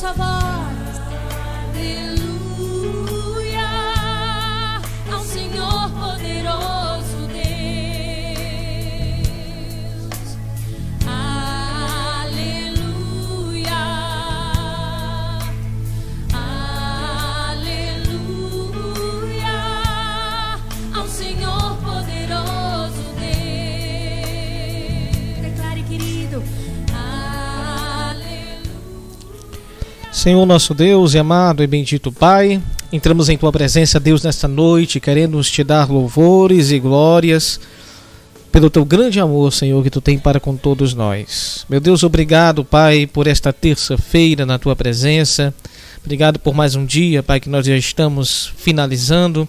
Vamos cantar em Senhor nosso Deus e amado e bendito Pai, entramos em tua presença, Deus, nesta noite, queremos te dar louvores e glórias pelo teu grande amor, Senhor, que tu tem para com todos nós. Meu Deus, obrigado, Pai, por esta terça-feira na tua presença. Obrigado por mais um dia, Pai, que nós já estamos finalizando.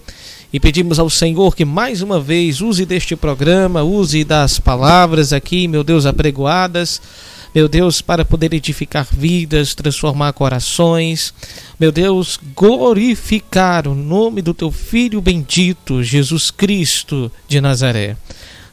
E pedimos ao Senhor que mais uma vez use deste programa, use das palavras aqui, meu Deus, apregoadas meu Deus, para poder edificar vidas, transformar corações, meu Deus, glorificar o nome do teu Filho bendito, Jesus Cristo de Nazaré.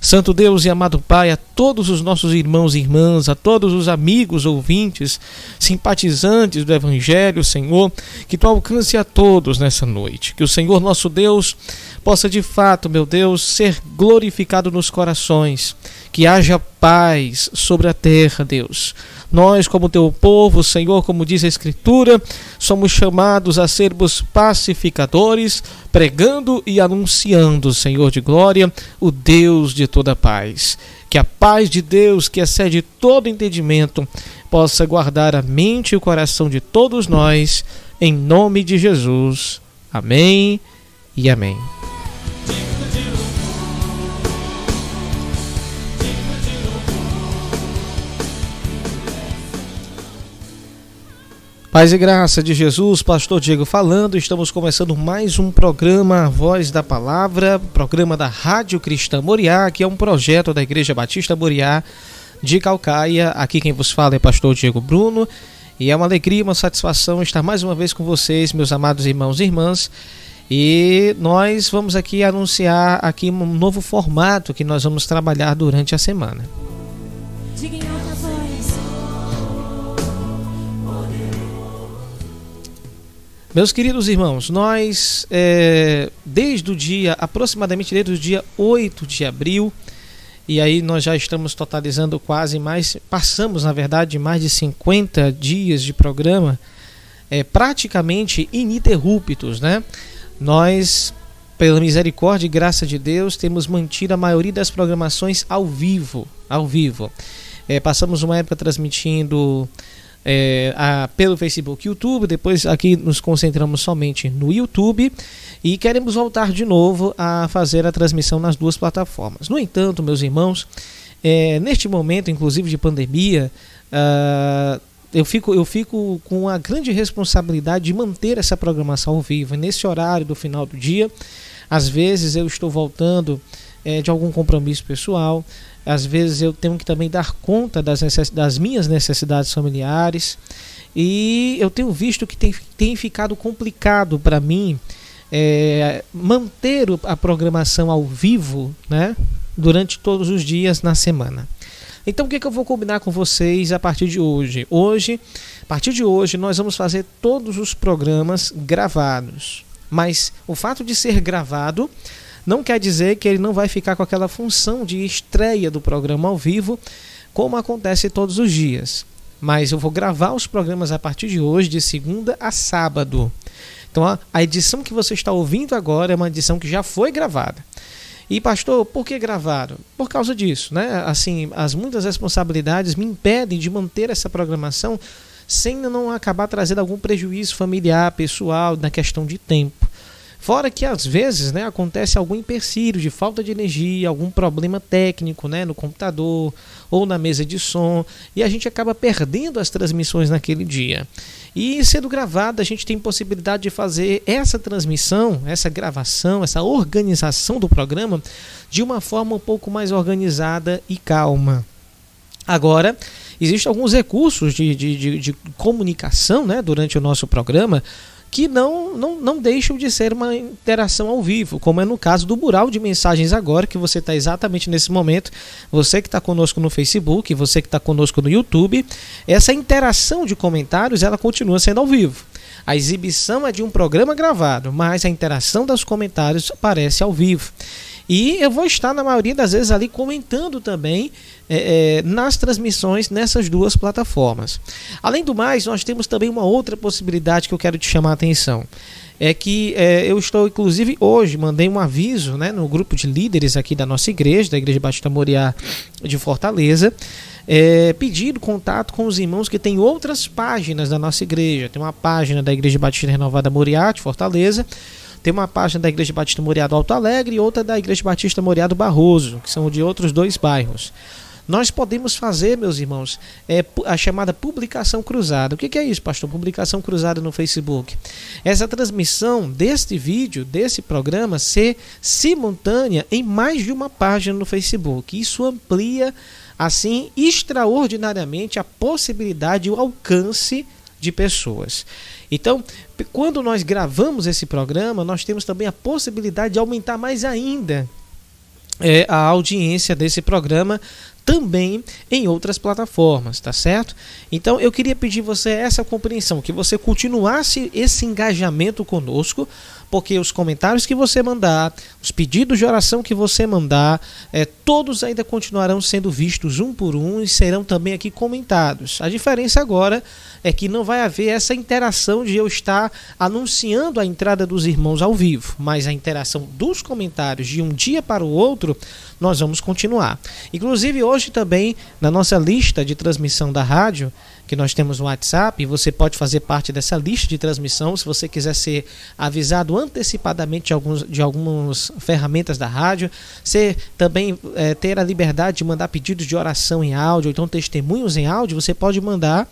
Santo Deus e amado Pai, a todos os nossos irmãos e irmãs, a todos os amigos, ouvintes, simpatizantes do Evangelho, Senhor, que tu alcance a todos nessa noite. Que o Senhor nosso Deus possa de fato, meu Deus, ser glorificado nos corações. Que haja paz sobre a terra, Deus. Nós, como teu povo, Senhor, como diz a Escritura, somos chamados a sermos pacificadores, pregando e anunciando, Senhor de glória, o Deus de toda paz. Que a paz de Deus, que excede todo entendimento, possa guardar a mente e o coração de todos nós, em nome de Jesus. Amém e amém. Paz e graça de Jesus, Pastor Diego falando. Estamos começando mais um programa Voz da Palavra, programa da Rádio Cristã Moriá, que é um projeto da Igreja Batista Moriá de Calcaia. Aqui quem vos fala é Pastor Diego Bruno. E é uma alegria, uma satisfação estar mais uma vez com vocês, meus amados irmãos e irmãs. E nós vamos aqui anunciar aqui um novo formato que nós vamos trabalhar durante a semana. Diga em alta voz. Meus queridos irmãos, nós, é, desde o dia, aproximadamente desde o dia 8 de abril, e aí nós já estamos totalizando quase mais, passamos na verdade mais de 50 dias de programa, é, praticamente ininterruptos, né? Nós, pela misericórdia e graça de Deus, temos mantido a maioria das programações ao vivo, ao vivo. É, passamos uma época transmitindo é, a, pelo Facebook e YouTube, depois aqui nos concentramos somente no YouTube e queremos voltar de novo a fazer a transmissão nas duas plataformas. No entanto, meus irmãos, é, neste momento, inclusive de pandemia, ah, eu fico, eu fico com a grande responsabilidade de manter essa programação ao vivo. Nesse horário do final do dia, às vezes eu estou voltando é, de algum compromisso pessoal, às vezes eu tenho que também dar conta das, necess das minhas necessidades familiares e eu tenho visto que tem, tem ficado complicado para mim é, manter a programação ao vivo né, durante todos os dias na semana. Então o que, que eu vou combinar com vocês a partir de hoje? Hoje, a partir de hoje, nós vamos fazer todos os programas gravados. Mas o fato de ser gravado não quer dizer que ele não vai ficar com aquela função de estreia do programa ao vivo, como acontece todos os dias. Mas eu vou gravar os programas a partir de hoje, de segunda a sábado. Então a, edição que você está ouvindo agora é uma edição que já foi gravada. E pastor, por que gravaram? Por causa disso, né? Assim, as muitas responsabilidades me impedem de manter essa programação sem não acabar trazendo algum prejuízo familiar, pessoal, na questão de tempo. Fora que às vezes né, acontece algum empecilho de falta de energia, algum problema técnico né, no computador ou na mesa de som, e a gente acaba perdendo as transmissões naquele dia. E sendo gravada, a gente tem possibilidade de fazer essa transmissão, essa gravação, essa organização do programa de uma forma um pouco mais organizada e calma. Agora, existem alguns recursos de, de, de, de comunicação né, durante o nosso programa que não, não, não deixam de ser uma interação ao vivo, como é no caso do mural de mensagens agora, que você está exatamente nesse momento, você que está conosco no Facebook, você que está conosco no YouTube, essa interação de comentários ela continua sendo ao vivo. A exibição é de um programa gravado, mas a interação dos comentários aparece ao vivo. E eu vou estar, na maioria das vezes, ali comentando também é, é, nas transmissões nessas duas plataformas. Além do mais, nós temos também uma outra possibilidade que eu quero te chamar a atenção. É que é, eu estou, inclusive, hoje, mandei um aviso né, no grupo de líderes aqui da nossa igreja, da Igreja Batista Moriá de Fortaleza, é, pedindo contato com os irmãos que têm outras páginas da nossa igreja. Tem uma página da Igreja Batista Renovada Moriá de Fortaleza tem uma página da Igreja Batista Moriá do Alto Alegre e outra da Igreja Batista Moriá do Barroso, que são de outros dois bairros. Nós podemos fazer, meus irmãos, é, a chamada publicação cruzada. O que é isso, pastor? Publicação cruzada no Facebook. Essa transmissão deste vídeo, desse programa, ser simultânea em mais de uma página no Facebook. Isso amplia, assim, extraordinariamente a possibilidade e o alcance de pessoas. Então, quando nós gravamos esse programa, nós temos também a possibilidade de aumentar mais ainda é, a audiência desse programa também em outras plataformas, tá certo? Então eu queria pedir você essa compreensão, que você continuasse esse engajamento conosco, porque os comentários que você mandar, os pedidos de oração que você mandar, é, todos ainda continuarão sendo vistos um por um e serão também aqui comentados. A diferença agora é que não vai haver essa interação de eu estar anunciando a entrada dos irmãos ao vivo, mas a interação dos comentários de um dia para o outro, nós vamos continuar. Inclusive hoje também na nossa lista de transmissão da rádio, que nós temos no WhatsApp, e você pode fazer parte dessa lista de transmissão se você quiser ser avisado antecipadamente de, alguns, de algumas ferramentas da rádio. Você também é, ter a liberdade de mandar pedidos de oração em áudio, então testemunhos em áudio, você pode mandar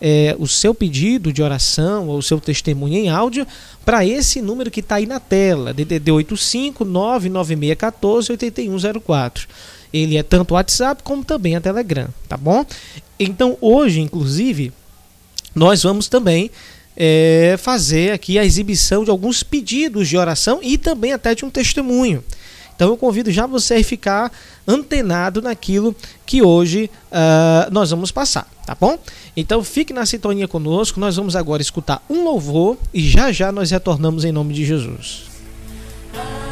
é, o seu pedido de oração ou o seu testemunho em áudio para esse número que está aí na tela, DDD 85 99614 8104. Ele é tanto o WhatsApp como também a Telegram, tá bom? Então hoje, inclusive, nós vamos também é, fazer aqui a exibição de alguns pedidos de oração e também até de um testemunho. Então eu convido já você a ficar antenado naquilo que hoje uh, nós vamos passar, tá bom? Então fique na sintonia conosco, nós vamos agora escutar um louvor e já já nós retornamos em nome de Jesus. Os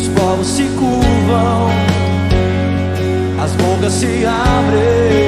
os povos se curvam, as bocas se abrem,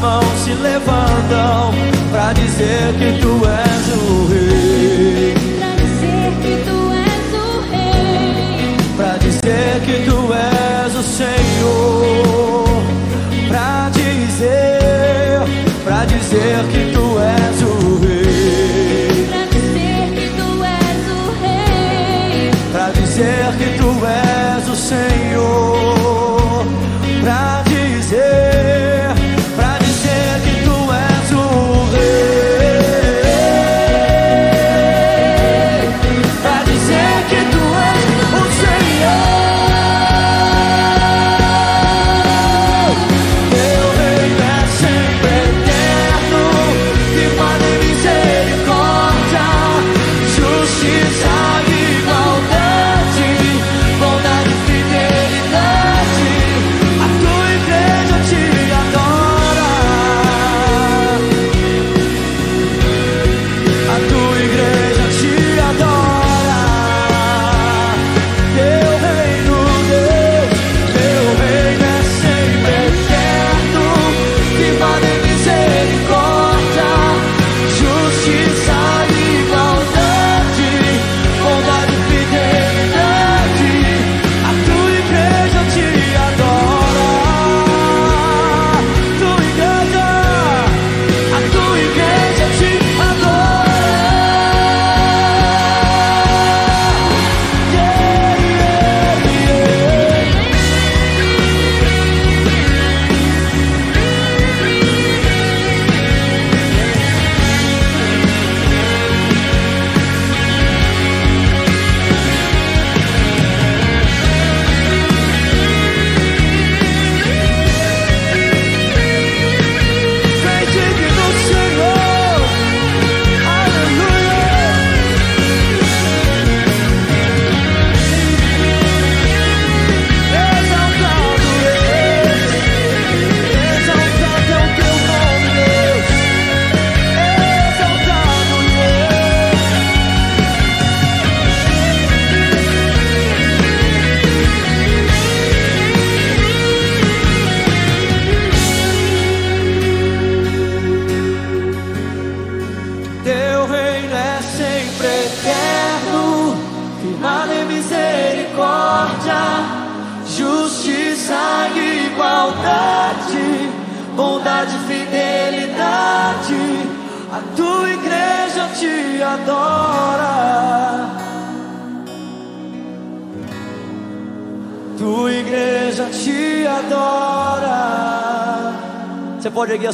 mãos se levantam pra dizer que tu és o rei.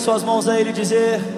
Suas mãos a ele e dizer.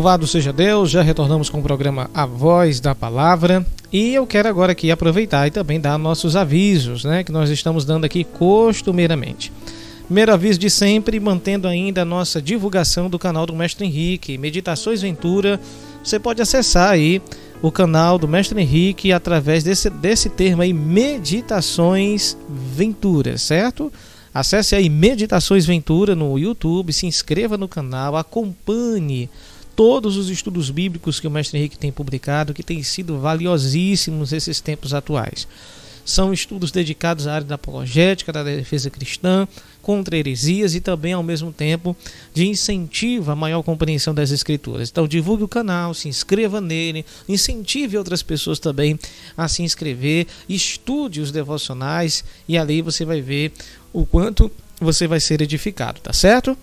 Louvado seja Deus, já retornamos com o programa A Voz da Palavra e eu quero agora aqui aproveitar e também dar nossos avisos, né, que nós estamos dando aqui costumeiramente. Primeiro aviso de sempre, mantendo ainda a nossa divulgação do canal do Mestre Henrique, Meditações Ventura. Você pode acessar aí o canal do Mestre Henrique através desse, desse termo aí, Meditações Ventura, certo? Acesse aí Meditações Ventura no YouTube, se inscreva no canal, acompanhe todos os estudos bíblicos que o mestre Henrique tem publicado, que têm sido valiosíssimos esses tempos atuais. São estudos dedicados à área da apologética, da defesa cristã, contra heresias e também, ao mesmo tempo, de incentivo à maior compreensão das Escrituras. Então, divulgue o canal, se inscreva nele, incentive outras pessoas também a se inscrever, estude os devocionais e ali você vai ver o quanto você vai ser edificado, tá certo?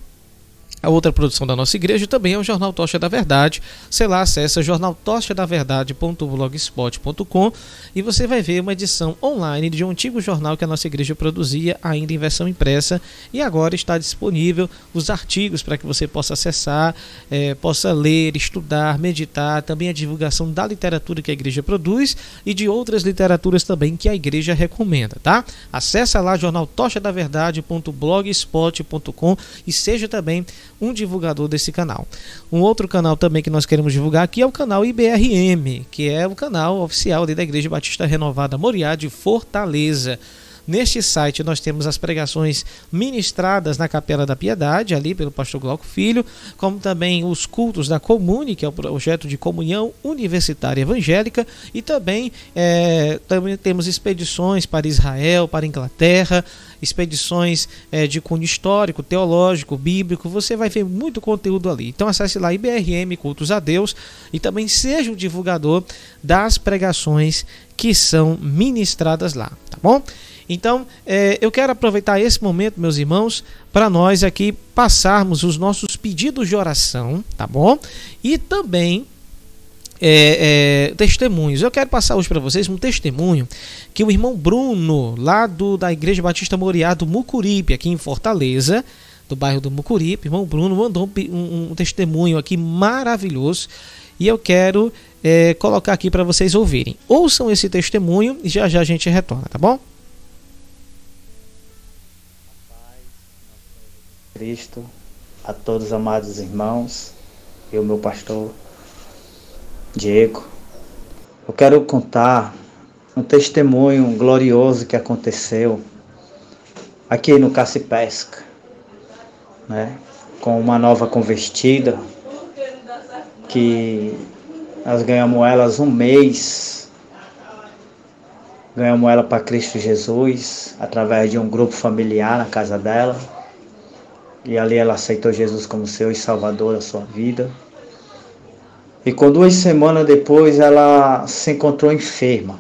A outra produção da nossa igreja também é o Jornal Tocha da Verdade. Sei lá, acessa jornaltochadaverdade.blogspot.com e você vai ver uma edição online de um antigo jornal que a nossa igreja produzia, ainda em versão impressa, e agora está disponível os artigos para que você possa acessar, é, possa ler, estudar, meditar, também a divulgação da literatura que a igreja produz e de outras literaturas também que a igreja recomenda, tá? Acesse lá jornaltochadaverdade.blogspot.com e seja também um divulgador desse canal. Um outro canal também que nós queremos divulgar aqui é o canal IBRM, que é o canal oficial da Igreja Batista Renovada Moriá de Fortaleza. Neste site nós temos as pregações ministradas na Capela da Piedade, ali pelo pastor Glauco Filho, como também os cultos da Comune, que é o projeto de comunhão universitária evangélica, e também, é, também temos expedições para Israel, para Inglaterra, expedições é, de cunho histórico, teológico, bíblico, você vai ver muito conteúdo ali. Então acesse lá IBRM Cultos a Deus e também seja o divulgador das pregações que são ministradas lá, tá bom? Então, é, eu quero aproveitar esse momento, meus irmãos, para nós aqui passarmos os nossos pedidos de oração, tá bom? E também é, é, testemunhos. Eu quero passar hoje para vocês um testemunho que o irmão Bruno, lá do, da Igreja Batista Moriá do Mucuripe, aqui em Fortaleza, do bairro do Mucuripe, irmão Bruno mandou um, um, um testemunho aqui maravilhoso e eu quero é, colocar aqui para vocês ouvirem. Ouçam esse testemunho e já já a gente retorna, tá bom? Cristo, a todos os amados irmãos e o meu pastor Diego. Eu quero contar um testemunho glorioso que aconteceu aqui no Caça Pesca, né? Com uma nova convertida que nós ganhamos elas um mês. Ganhamos ela para Cristo Jesus através de um grupo familiar na casa dela. E ali ela aceitou Jesus como seu e Salvador da sua vida. E com duas semanas depois ela se encontrou enferma.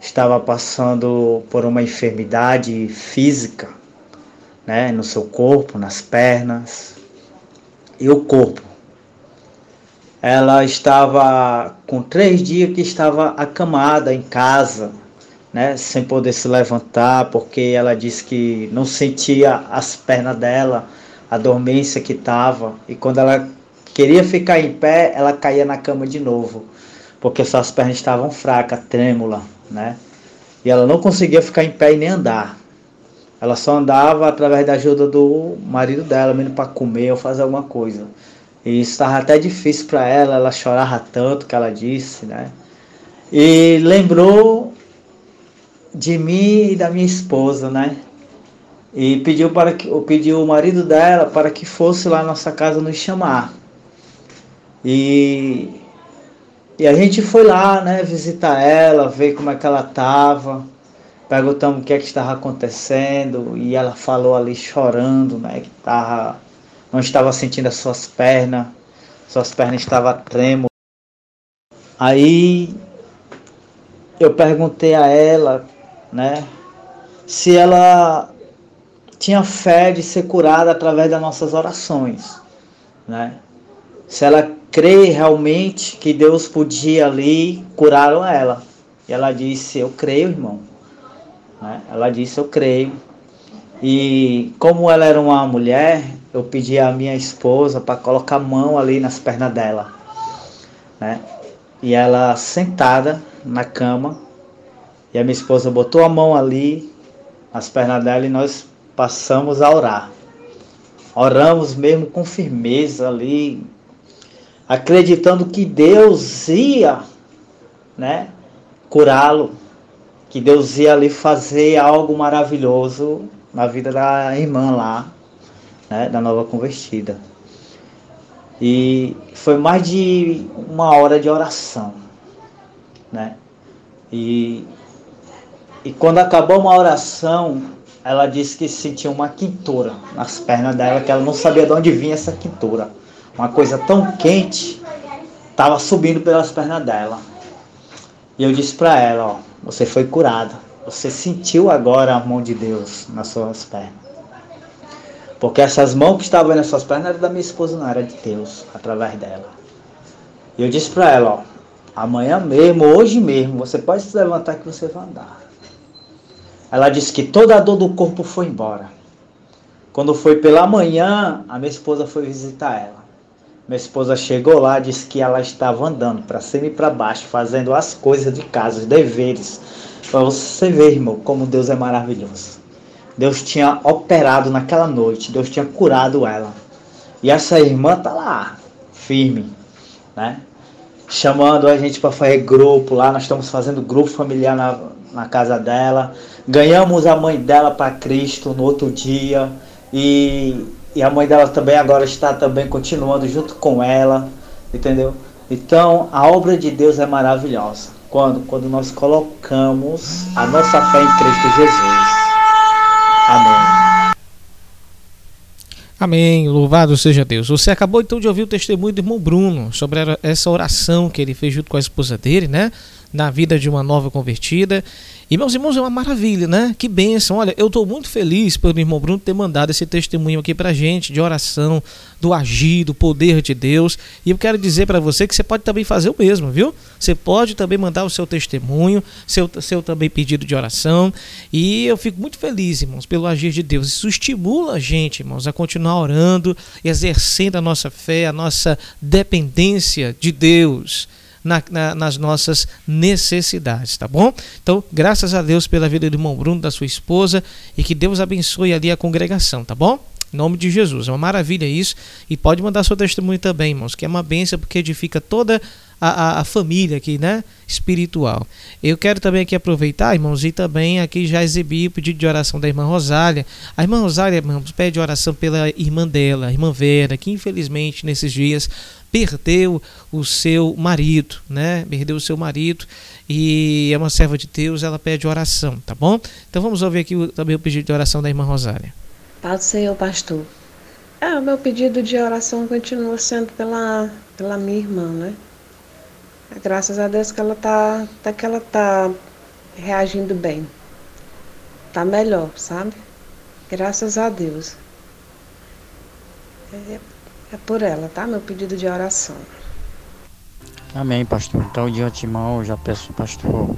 Estava passando por uma enfermidade física, né, no seu corpo, nas pernas e o corpo. Ela estava com três dias que estava acamada em casa, né, sem poder se levantar, porque ela disse que não sentia as pernas dela, a dormência que estava, e quando ela queria ficar em pé, ela caía na cama de novo, porque suas pernas estavam fracas, trêmula, né? E ela não conseguia ficar em pé e nem andar. Ela só andava através da ajuda do marido dela, mesmo para comer ou fazer alguma coisa. E isso estava até difícil para ela, ela chorava tanto que ela disse, né? E lembrou de mim e da minha esposa, né? E pediu para que pediu o marido dela para que fosse lá na nossa casa nos chamar. E e a gente foi lá, né, visitar ela, ver como é que ela estava. Perguntamos o que é que estava acontecendo e ela falou ali chorando, né, que tava, não estava sentindo as suas pernas, suas pernas estavam trêmulas. Aí eu perguntei a ela né? Se ela tinha fé de ser curada através das nossas orações, né? Se ela crê realmente que Deus podia ali curar ela. E ela disse: Eu creio, irmão. Né? Ela disse: Eu creio. E como ela era uma mulher, eu pedi à minha esposa para colocar a mão ali nas pernas dela. Né? E ela sentada na cama, e a minha esposa botou a mão ali, nas pernas dela, e nós passamos a orar. Oramos mesmo com firmeza ali, acreditando que Deus ia, né, curá-lo, que Deus ia ali fazer algo maravilhoso na vida da irmã lá, né, da nova convertida. E foi mais de uma hora de oração, né? E, e quando acabou uma oração, ela disse que sentia uma quintura nas pernas dela, que ela não sabia de onde vinha essa quintura. Uma coisa tão quente estava subindo pelas pernas dela. E eu disse para ela, ó, você foi curada. Você sentiu agora a mão de Deus nas suas pernas. Porque essas mãos que estavam nas suas pernas eram da minha esposa, não era de Deus, através dela. E eu disse para ela, ó, amanhã mesmo, hoje mesmo, você pode se levantar que você vai andar. Ela disse que toda a dor do corpo foi embora. Quando foi pela manhã, a minha esposa foi visitar ela. Minha esposa chegou lá, disse que ela estava andando para cima e para baixo, fazendo as coisas de casa, os deveres. Para você ver, irmão, como Deus é maravilhoso. Deus tinha operado naquela noite, Deus tinha curado ela. E essa irmã tá lá, firme, né? Chamando a gente para fazer grupo lá, nós estamos fazendo grupo familiar na, na casa dela. Ganhamos a mãe dela para Cristo no outro dia. E, e a mãe dela também agora está também continuando junto com ela, entendeu? Então a obra de Deus é maravilhosa. Quando? Quando nós colocamos a nossa fé em Cristo Jesus. Amém. Amém. Louvado seja Deus. Você acabou então de ouvir o testemunho do irmão Bruno sobre essa oração que ele fez junto com a esposa dele, né? Na vida de uma nova convertida. E meus irmãos, é uma maravilha, né? Que bênção. Olha, eu estou muito feliz pelo meu irmão Bruno ter mandado esse testemunho aqui pra gente de oração, do agir, do poder de Deus. E eu quero dizer para você que você pode também fazer o mesmo, viu? Você pode também mandar o seu testemunho, seu, seu também pedido de oração. E eu fico muito feliz, irmãos, pelo agir de Deus. Isso estimula a gente, irmãos, a continuar orando, exercendo a nossa fé, a nossa dependência de Deus na, na, nas nossas necessidades, tá bom? Então, graças a Deus pela vida do irmão Bruno, da sua esposa, e que Deus abençoe ali a congregação, tá bom? Em nome de Jesus. É uma maravilha isso. E pode mandar seu testemunho também, irmãos, que é uma bênção porque edifica toda a, a, a, família aqui, né? Espiritual. Eu quero também aqui aproveitar, irmãos, e também aqui já exibir o pedido de oração da irmã Rosália. A irmã Rosália, irmãos, pede oração pela irmã dela, a irmã Vera, que infelizmente nesses dias perdeu o seu marido, né? Perdeu o seu marido e é uma serva de Deus, ela pede oração, tá bom? Então vamos ouvir aqui também o pedido de oração da irmã Rosália. Paz Senhor, pastor. É, o meu pedido de oração continua sendo pela, pela minha irmã, né? Graças a Deus que ela tá, tá que ela tá reagindo bem. Tá melhor, sabe? Graças a Deus. É, é por ela, tá? Meu pedido de oração. Amém, pastor. Então, de antemão, eu já peço, pastor,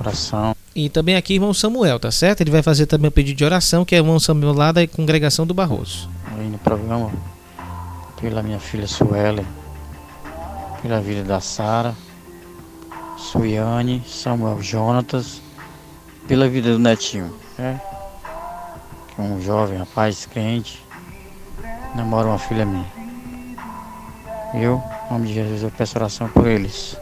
oração. E também aqui, irmão Samuel, tá certo? Ele vai fazer também o pedido de oração, que é o irmão Samuel lá da congregação do Barroso. Aí no programa, pela minha filha Suelen, pela vida da Sara, Suiane, Samuel Jonatas, pela vida do netinho, né? Que é um jovem rapaz crente, namora uma filha minha. Eu, em nome de Jesus, eu peço oração por eles.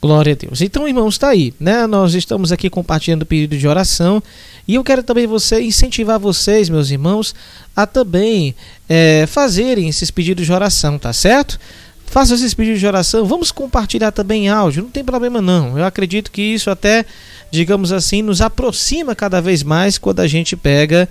Glória a Deus. Então, irmãos, está aí, né? Nós estamos aqui compartilhando o pedido de oração e eu quero também você incentivar vocês, meus irmãos, a também é, fazerem esses pedidos de oração, tá certo? Façam esses pedidos de oração. Vamos compartilhar também áudio, não tem problema não. Eu acredito que isso até, digamos assim, nos aproxima cada vez mais quando a gente pega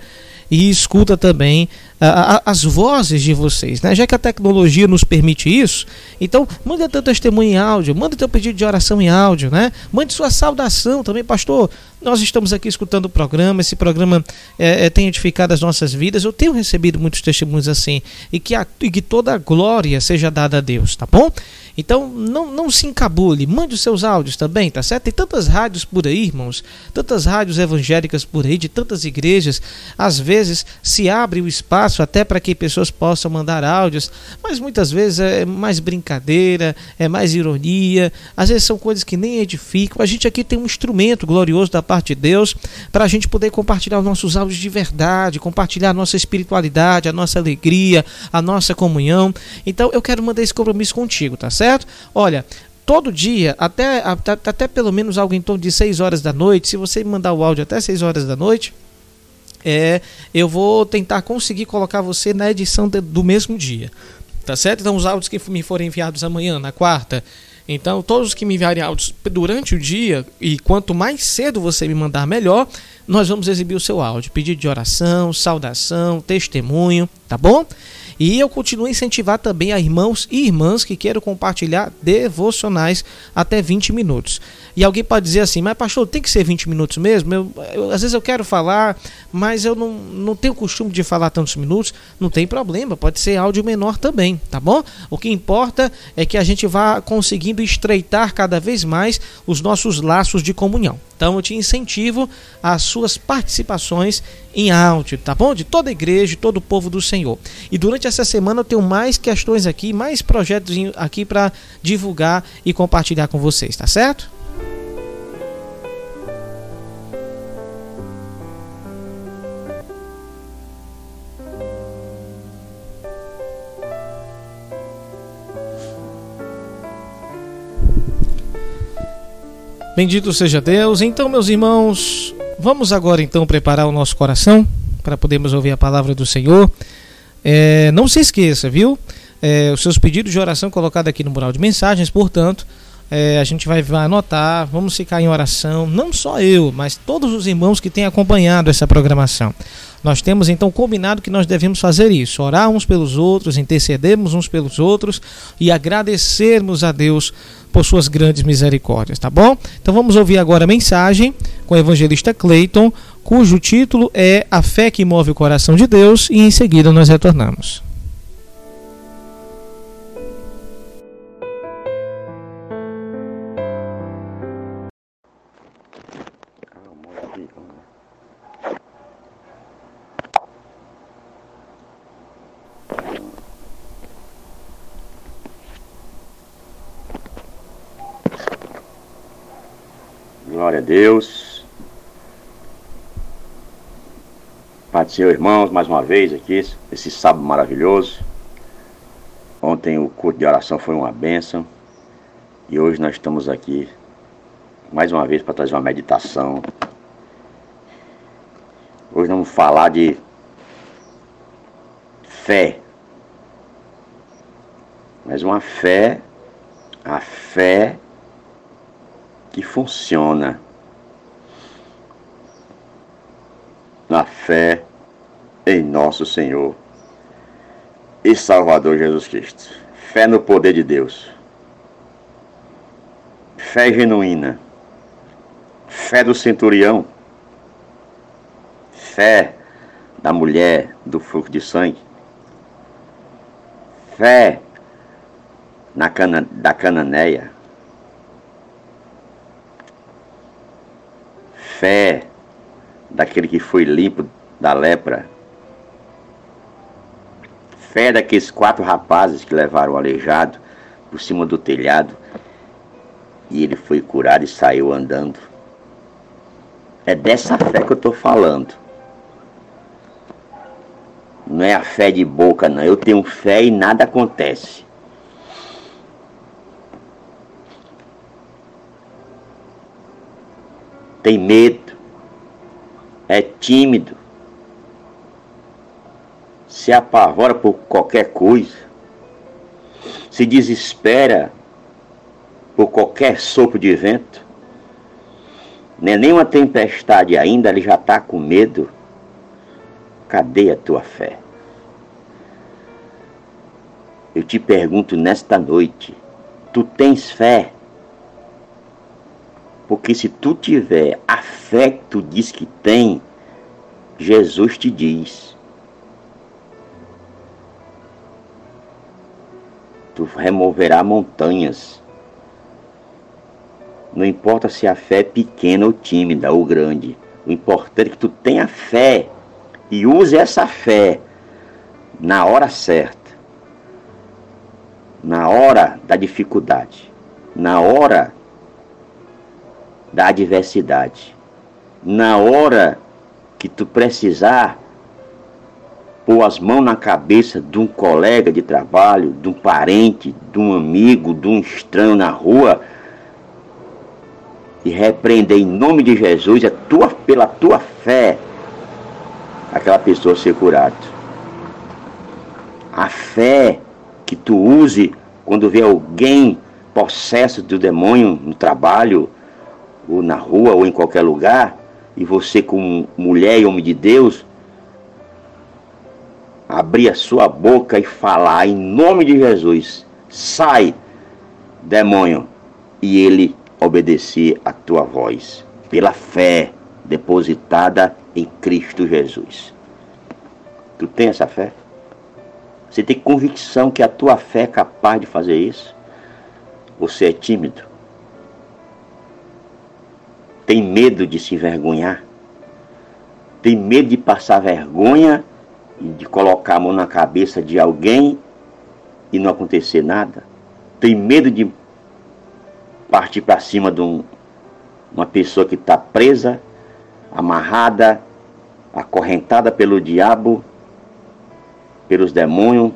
e escuta também a, a, as vozes de vocês, né? Já que a tecnologia nos permite isso, então manda teu testemunho em áudio, manda teu pedido de oração em áudio, né? Mande sua saudação também, pastor. Nós estamos aqui escutando o programa, esse programa é, é, tem edificado as nossas vidas. Eu tenho recebido muitos testemunhos assim, e que, a, e que toda a glória seja dada a Deus, tá bom? Então não, não se encabule, mande os seus áudios também, tá certo? Tem tantas rádios por aí, irmãos, tantas rádios evangélicas por aí, de tantas igrejas. Às vezes se abre o espaço até para que pessoas possam mandar áudios, mas muitas vezes é mais brincadeira, é mais ironia, às vezes são coisas que nem edificam. A gente aqui tem um instrumento glorioso da parte de Deus para a gente poder compartilhar os nossos áudios de verdade, compartilhar a nossa espiritualidade, a nossa alegria, a nossa comunhão. Então eu quero mandar esse compromisso contigo, tá certo? Olha, todo dia, até, até, até pelo menos algo em torno de 6 horas da noite, se você mandar o áudio até 6 horas da noite, é, eu vou tentar conseguir colocar você na edição de, do mesmo dia. Tá certo? Então, os áudios que me forem enviados amanhã, na quarta. Então, todos os que me enviarem áudios durante o dia, e quanto mais cedo você me mandar, melhor, nós vamos exibir o seu áudio. Pedido de oração, saudação, testemunho, tá bom? E eu continuo a incentivar também a irmãos e irmãs que queiram compartilhar devocionais até 20 minutos. E alguém pode dizer assim, mas pastor, tem que ser 20 minutos mesmo? Eu, eu, às vezes eu quero falar, mas eu não, não tenho costume de falar tantos minutos. Não tem problema, pode ser áudio menor também, tá bom? O que importa é que a gente vá conseguindo estreitar cada vez mais os nossos laços de comunhão. Então eu te incentivo as suas participações em áudio, tá bom? De toda a igreja, de todo o povo do Senhor. E durante essa semana eu tenho mais questões aqui, mais projetos aqui para divulgar e compartilhar com vocês, tá certo? Bendito seja Deus. Então, meus irmãos, vamos agora então preparar o nosso coração para podermos ouvir a palavra do Senhor. É, não se esqueça, viu? É, os seus pedidos de oração colocados aqui no mural de mensagens, portanto, é, a gente vai, vai anotar, vamos ficar em oração, não só eu, mas todos os irmãos que têm acompanhado essa programação. Nós temos então combinado que nós devemos fazer isso, orar uns pelos outros, intercedermos uns pelos outros e agradecermos a Deus por suas grandes misericórdias, tá bom? Então vamos ouvir agora a mensagem com o evangelista Clayton, cujo título é A Fé que Move o Coração de Deus, e em seguida nós retornamos. Glória a Deus. Pai do Senhor, irmãos, mais uma vez aqui, esse sábado maravilhoso. Ontem o culto de oração foi uma bênção. E hoje nós estamos aqui mais uma vez para trazer uma meditação. Hoje vamos falar de fé. Mas uma fé, a fé que funciona na fé em nosso Senhor e Salvador Jesus Cristo. Fé no poder de Deus. Fé genuína. Fé do centurião. Fé da mulher do fluxo de sangue. Fé na cana, da cananeia fé daquele que foi limpo da lepra. Fé daqueles quatro rapazes que levaram o aleijado por cima do telhado e ele foi curado e saiu andando. É dessa fé que eu estou falando. Não é a fé de boca, não. Eu tenho fé e nada acontece. tem medo, é tímido, se apavora por qualquer coisa, se desespera por qualquer sopro de vento, nem nenhuma tempestade ainda, ele já está com medo. Cadê a tua fé? Eu te pergunto nesta noite, tu tens fé? Porque se tu tiver a fé que tu diz que tem, Jesus te diz. Tu removerá montanhas. Não importa se a fé é pequena ou tímida ou grande. O importante é que tu tenha fé e use essa fé na hora certa. Na hora da dificuldade. Na hora da adversidade. Na hora que tu precisar pôr as mãos na cabeça de um colega de trabalho, de um parente, de um amigo, de um estranho na rua e repreender em nome de Jesus, é tua, pela tua fé, aquela pessoa ser curada. A fé que tu use quando vê alguém possesso do demônio no trabalho, ou na rua, ou em qualquer lugar, e você, como mulher e homem de Deus, abrir a sua boca e falar em nome de Jesus: sai, demônio, e ele obedecer a tua voz, pela fé depositada em Cristo Jesus. Tu tem essa fé? Você tem convicção que a tua fé é capaz de fazer isso? Você é tímido? Tem medo de se envergonhar? Tem medo de passar vergonha e de colocar a mão na cabeça de alguém e não acontecer nada? Tem medo de partir para cima de um, uma pessoa que está presa, amarrada, acorrentada pelo diabo pelos demônios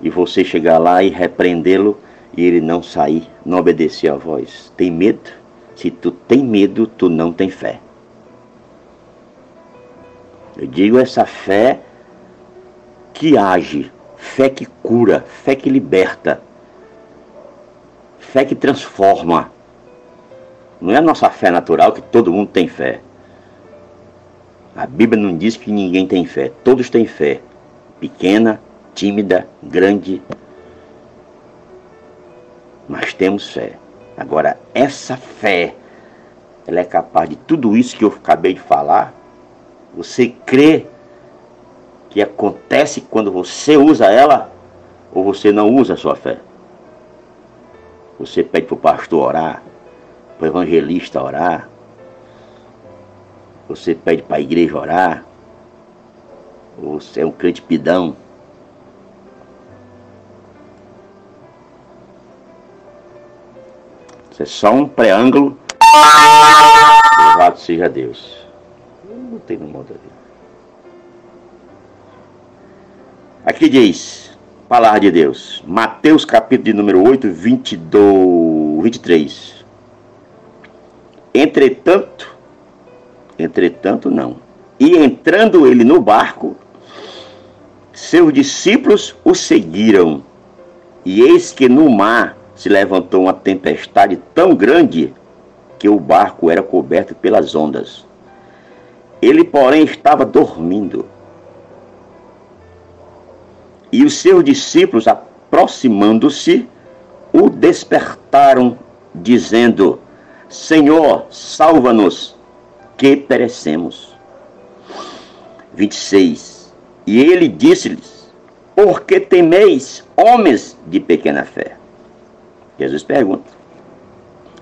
e você chegar lá e repreendê-lo e ele não sair, não obedecer a voz. Tem medo? Se tu tem medo, tu não tem fé. Eu digo essa fé que age, fé que cura, fé que liberta, fé que transforma. Não é a nossa fé natural que todo mundo tem fé. A Bíblia não diz que ninguém tem fé, todos têm fé pequena, tímida, grande, mas temos fé. Agora, essa fé, ela é capaz de tudo isso que eu acabei de falar. Você crê que acontece quando você usa ela ou você não usa a sua fé? Você pede para o pastor orar, para o evangelista orar, você pede para a igreja orar, você é um crente pidão. É só um preâmbulo. Louvado seja Deus. Eu não botei no modo. Aqui diz, palavra de Deus, Mateus capítulo de número 8, 22, 23. Entretanto, entretanto não. E entrando ele no barco, seus discípulos o seguiram. E eis que no mar se levantou uma tempestade tão grande que o barco era coberto pelas ondas. Ele, porém, estava dormindo. E os seus discípulos, aproximando-se, o despertaram, dizendo: Senhor, salva-nos, que perecemos. 26. E ele disse-lhes: Por que temeis, homens de pequena fé? Jesus pergunta.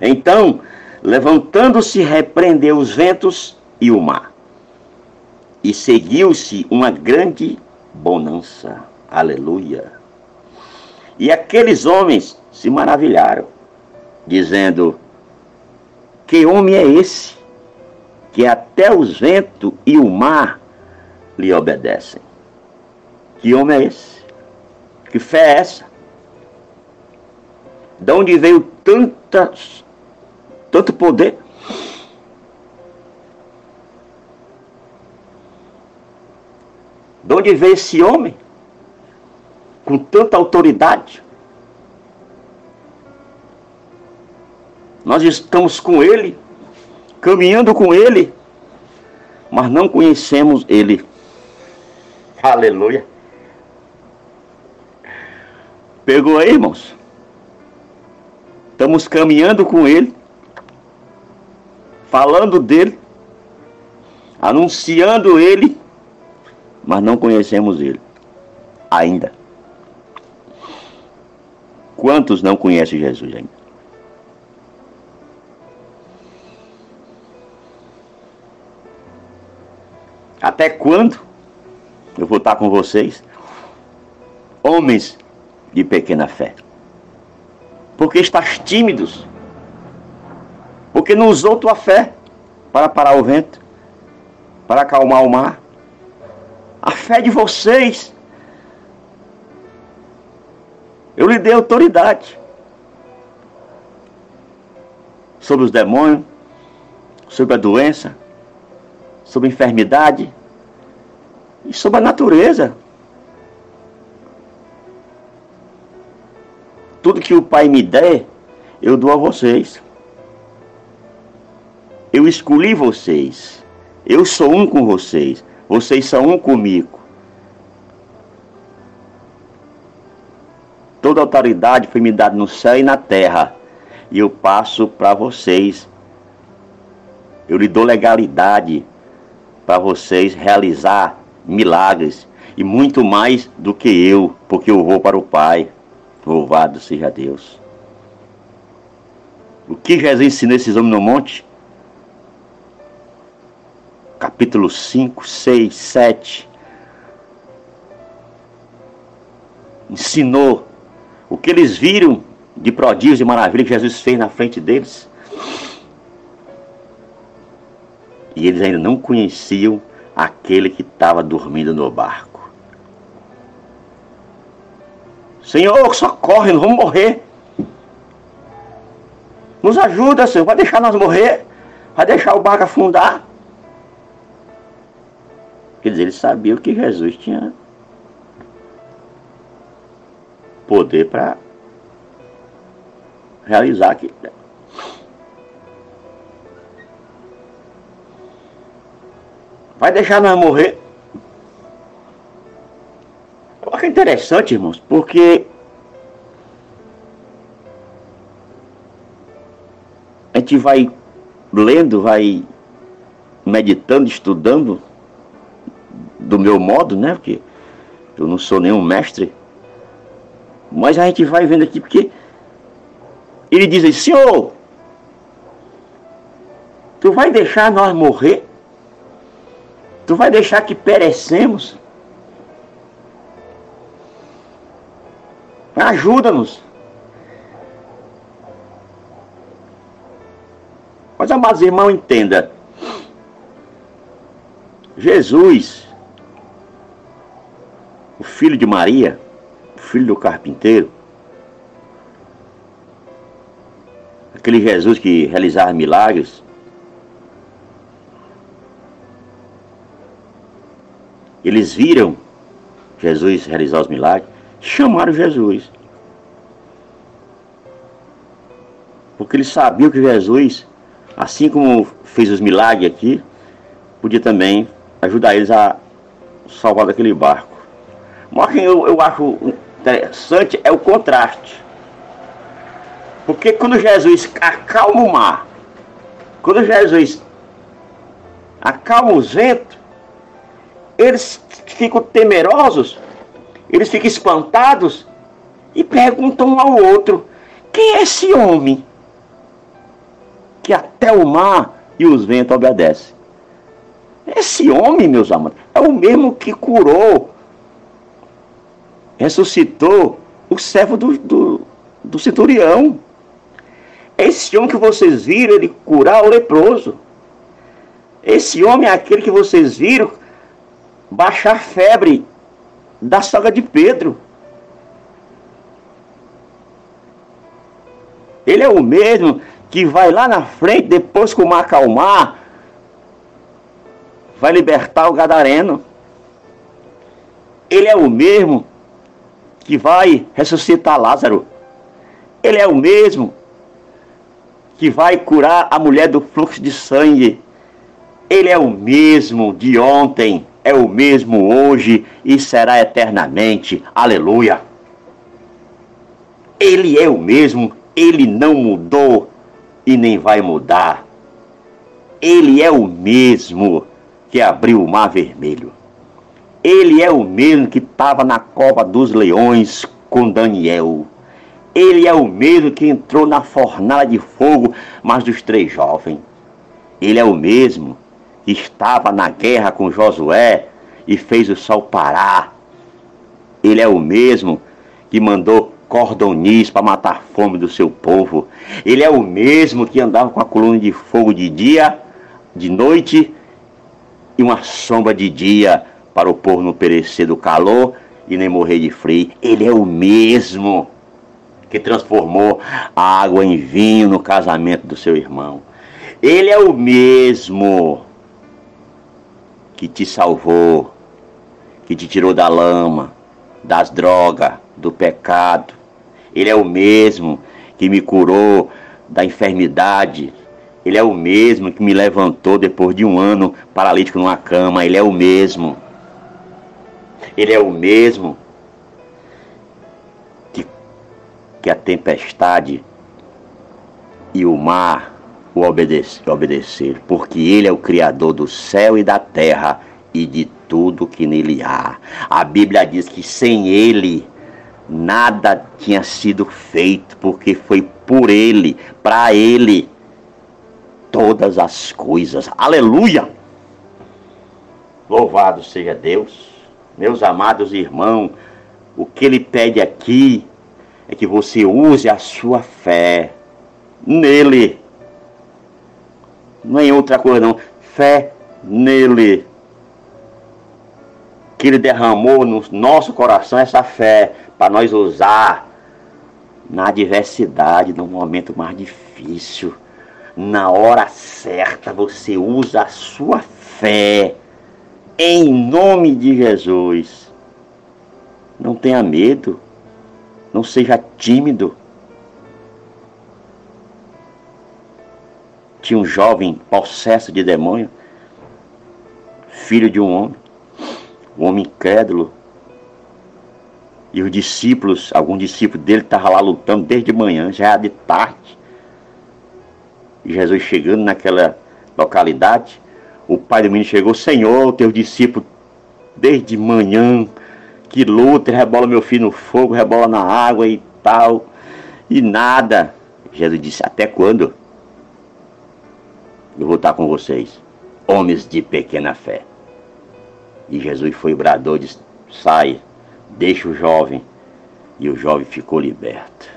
Então, levantando-se, repreendeu os ventos e o mar. E seguiu-se uma grande bonança. Aleluia. E aqueles homens se maravilharam, dizendo: Que homem é esse? Que até os ventos e o mar lhe obedecem. Que homem é esse? Que fé é essa? De onde veio tanta, tanto poder? De onde veio esse homem? Com tanta autoridade? Nós estamos com ele, caminhando com ele, mas não conhecemos ele. Aleluia. Pegou aí, irmãos? Estamos caminhando com Ele, falando dele, anunciando Ele, mas não conhecemos Ele ainda. Quantos não conhecem Jesus ainda? Até quando eu vou estar com vocês? Homens de pequena fé. Porque estás tímidos. Porque não usou tua fé para parar o vento, para acalmar o mar. A fé de vocês. Eu lhe dei autoridade sobre os demônios, sobre a doença, sobre a enfermidade, e sobre a natureza. Tudo que o Pai me der, eu dou a vocês. Eu escolhi vocês. Eu sou um com vocês. Vocês são um comigo. Toda autoridade foi me dada no céu e na terra. E eu passo para vocês. Eu lhe dou legalidade para vocês realizar milagres e muito mais do que eu, porque eu vou para o Pai. Louvado seja Deus. O que Jesus ensinou esses homens no monte? Capítulo 5, 6, 7. Ensinou o que eles viram de prodígios e maravilha que Jesus fez na frente deles. E eles ainda não conheciam aquele que estava dormindo no barco. Senhor, socorre, nós vamos morrer. Nos ajuda, Senhor, vai deixar nós morrer, vai deixar o barco afundar. Quer dizer, eles sabiam que Jesus tinha poder para realizar aquilo. Vai deixar nós morrer? Eu acho interessante, irmãos, porque a gente vai lendo, vai meditando, estudando do meu modo, né? Porque eu não sou nenhum mestre. Mas a gente vai vendo aqui porque ele diz assim, Senhor, tu vai deixar nós morrer? Tu vai deixar que perecemos? Ajuda-nos. Mas, amados irmãos, entenda. Jesus, o filho de Maria, filho do carpinteiro, aquele Jesus que realizava milagres, eles viram Jesus realizar os milagres, chamaram Jesus. Porque eles sabiam que Jesus, assim como fez os milagres aqui, podia também ajudar eles a salvar daquele barco. Mas eu, eu acho interessante é o contraste. Porque quando Jesus acalma o mar, quando Jesus acalma os ventos, eles ficam temerosos, eles ficam espantados e perguntam um ao outro: quem é esse homem que até o mar e os ventos obedecem? Esse homem, meus amados, é o mesmo que curou ressuscitou o servo do, do, do centurião. Esse homem que vocês viram, ele curar o leproso. Esse homem é aquele que vocês viram baixar febre da sogra de Pedro. Ele é o mesmo que vai lá na frente, depois que o mar acalmar, vai libertar o gadareno. Ele é o mesmo que vai ressuscitar Lázaro. Ele é o mesmo que vai curar a mulher do fluxo de sangue. Ele é o mesmo de ontem, é o mesmo hoje e será eternamente. Aleluia. Ele é o mesmo, ele não mudou e nem vai mudar. Ele é o mesmo que abriu o mar vermelho. Ele é o mesmo que estava na cova dos leões com Daniel. Ele é o mesmo que entrou na fornalha de fogo, mas dos três jovens. Ele é o mesmo estava na guerra com Josué e fez o sol parar. Ele é o mesmo que mandou cordonis para matar a fome do seu povo. Ele é o mesmo que andava com a coluna de fogo de dia, de noite e uma sombra de dia para o povo não perecer do calor e nem morrer de frio. Ele é o mesmo que transformou a água em vinho no casamento do seu irmão. Ele é o mesmo que te salvou que te tirou da lama, das drogas, do pecado. Ele é o mesmo que me curou da enfermidade. Ele é o mesmo que me levantou depois de um ano paralítico numa cama. Ele é o mesmo. Ele é o mesmo que, que a tempestade e o mar o obedecer, obedecer, porque Ele é o Criador do céu e da terra e de tudo que nele há. A Bíblia diz que sem Ele nada tinha sido feito, porque foi por Ele, para Ele, todas as coisas. Aleluia! Louvado seja Deus. Meus amados irmãos, o que Ele pede aqui é que você use a sua fé nele. Não é em outra coisa, não. Fé nele. Que ele derramou no nosso coração essa fé para nós usar na adversidade, no momento mais difícil. Na hora certa, você usa a sua fé. Em nome de Jesus. Não tenha medo. Não seja tímido. Tinha um jovem possesso de demônio, filho de um homem, um homem incrédulo. E os discípulos, algum discípulo dele estava lá lutando desde manhã, já era de tarde. E Jesus chegando naquela localidade, o pai do menino chegou, Senhor, teu discípulo, desde manhã, que luta, rebola meu filho no fogo, rebola na água e tal, e nada. Jesus disse, até quando? Eu vou estar com vocês, homens de pequena fé. E Jesus foi brador, disse, sai, deixa o jovem. E o jovem ficou liberto.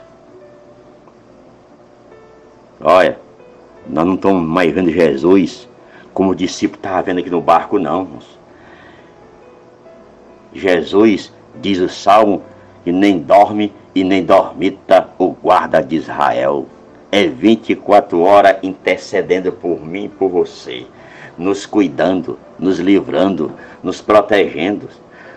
Olha, nós não estamos mais vendo Jesus como o discípulo estava vendo aqui no barco, não. Jesus, diz o Salmo, que nem dorme e nem dormita o guarda de Israel é 24 horas intercedendo por mim e por você, nos cuidando, nos livrando, nos protegendo,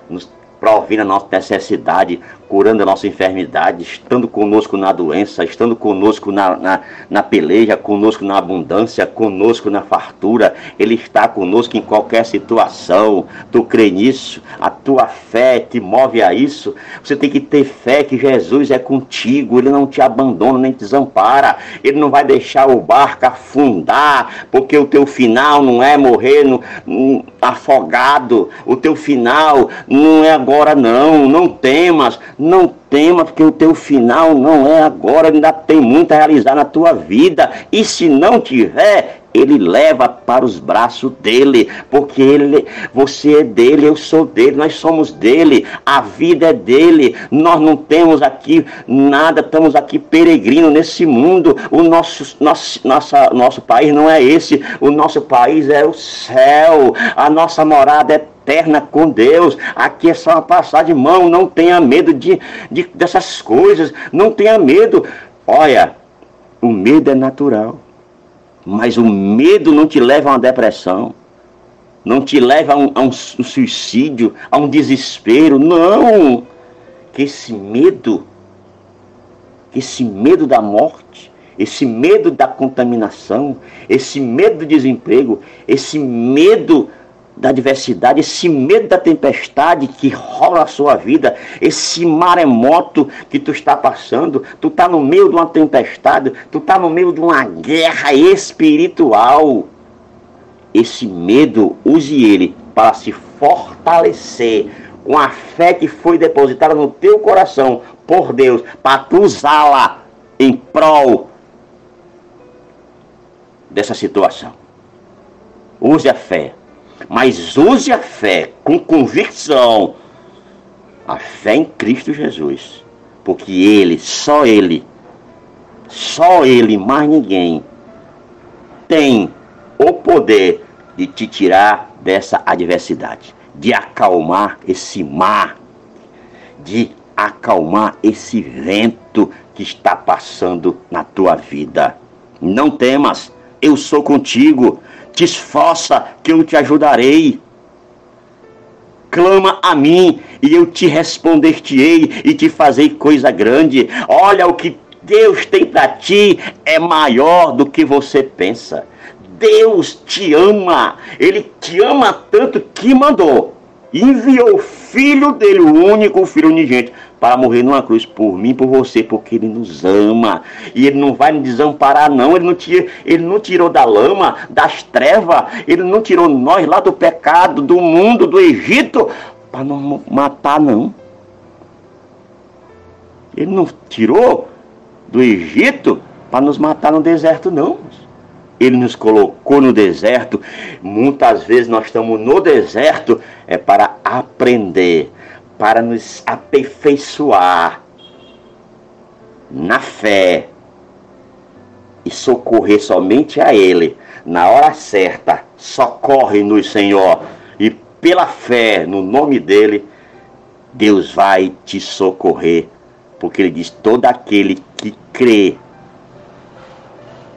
nos provendo a nossa necessidade, curando a nossa enfermidade, estando conosco na doença, estando conosco na, na, na, peleja, conosco na abundância, conosco na fartura. Ele está conosco em qualquer situação. Tu crê nisso? A tua fé te move a isso. Você tem que ter fé que Jesus é contigo, ele não te abandona nem te desampara. Ele não vai deixar o barco afundar, porque o teu final não é morrer no, no, afogado. O teu final não é agora não. Não temas não tema, porque o teu final não é agora, ainda tem muito a realizar na tua vida. E se não tiver, ele leva para os braços dele, porque ele, você é dele, eu sou dele, nós somos dele, a vida é dele. Nós não temos aqui nada, estamos aqui peregrino nesse mundo. O nosso, nosso, nossa, nosso país não é esse, o nosso país é o céu, a nossa morada é eterna com Deus. Aqui é só uma passagem de mão. Não tenha medo de, de, dessas coisas. Não tenha medo. Olha, o medo é natural. Mas o medo não te leva a uma depressão. Não te leva a um, a um suicídio, a um desespero. Não! Que esse medo, esse medo da morte, esse medo da contaminação, esse medo do desemprego, esse medo da adversidade, esse medo da tempestade que rola a sua vida, esse maremoto que tu está passando, tu está no meio de uma tempestade, tu está no meio de uma guerra espiritual. Esse medo, use ele para se fortalecer com a fé que foi depositada no teu coração por Deus, para tu usá-la em prol dessa situação. Use a fé mas use a fé com convicção. A fé em Cristo Jesus. Porque Ele, só Ele, só Ele, mais ninguém, tem o poder de te tirar dessa adversidade, de acalmar esse mar, de acalmar esse vento que está passando na tua vida. Não temas, eu sou contigo. Te esforça, que eu te ajudarei. clama a mim e eu te responder-te-ei e te fazei coisa grande. Olha o que Deus tem para ti é maior do que você pensa. Deus te ama, Ele te ama tanto que mandou, enviou o filho dele, o único filho unigente, para morrer numa cruz por mim, por você, porque ele nos ama. E ele não vai nos desamparar, não. Ele não, tira, ele não tirou da lama, das trevas, ele não tirou nós lá do pecado, do mundo, do Egito, para nos matar, não. Ele não tirou do Egito para nos matar no deserto, não. Ele nos colocou no deserto. Muitas vezes nós estamos no deserto é para aprender, para nos aperfeiçoar na fé e socorrer somente a Ele na hora certa. Socorre-nos, Senhor, e pela fé no nome dEle, Deus vai te socorrer, porque Ele diz: todo aquele que crê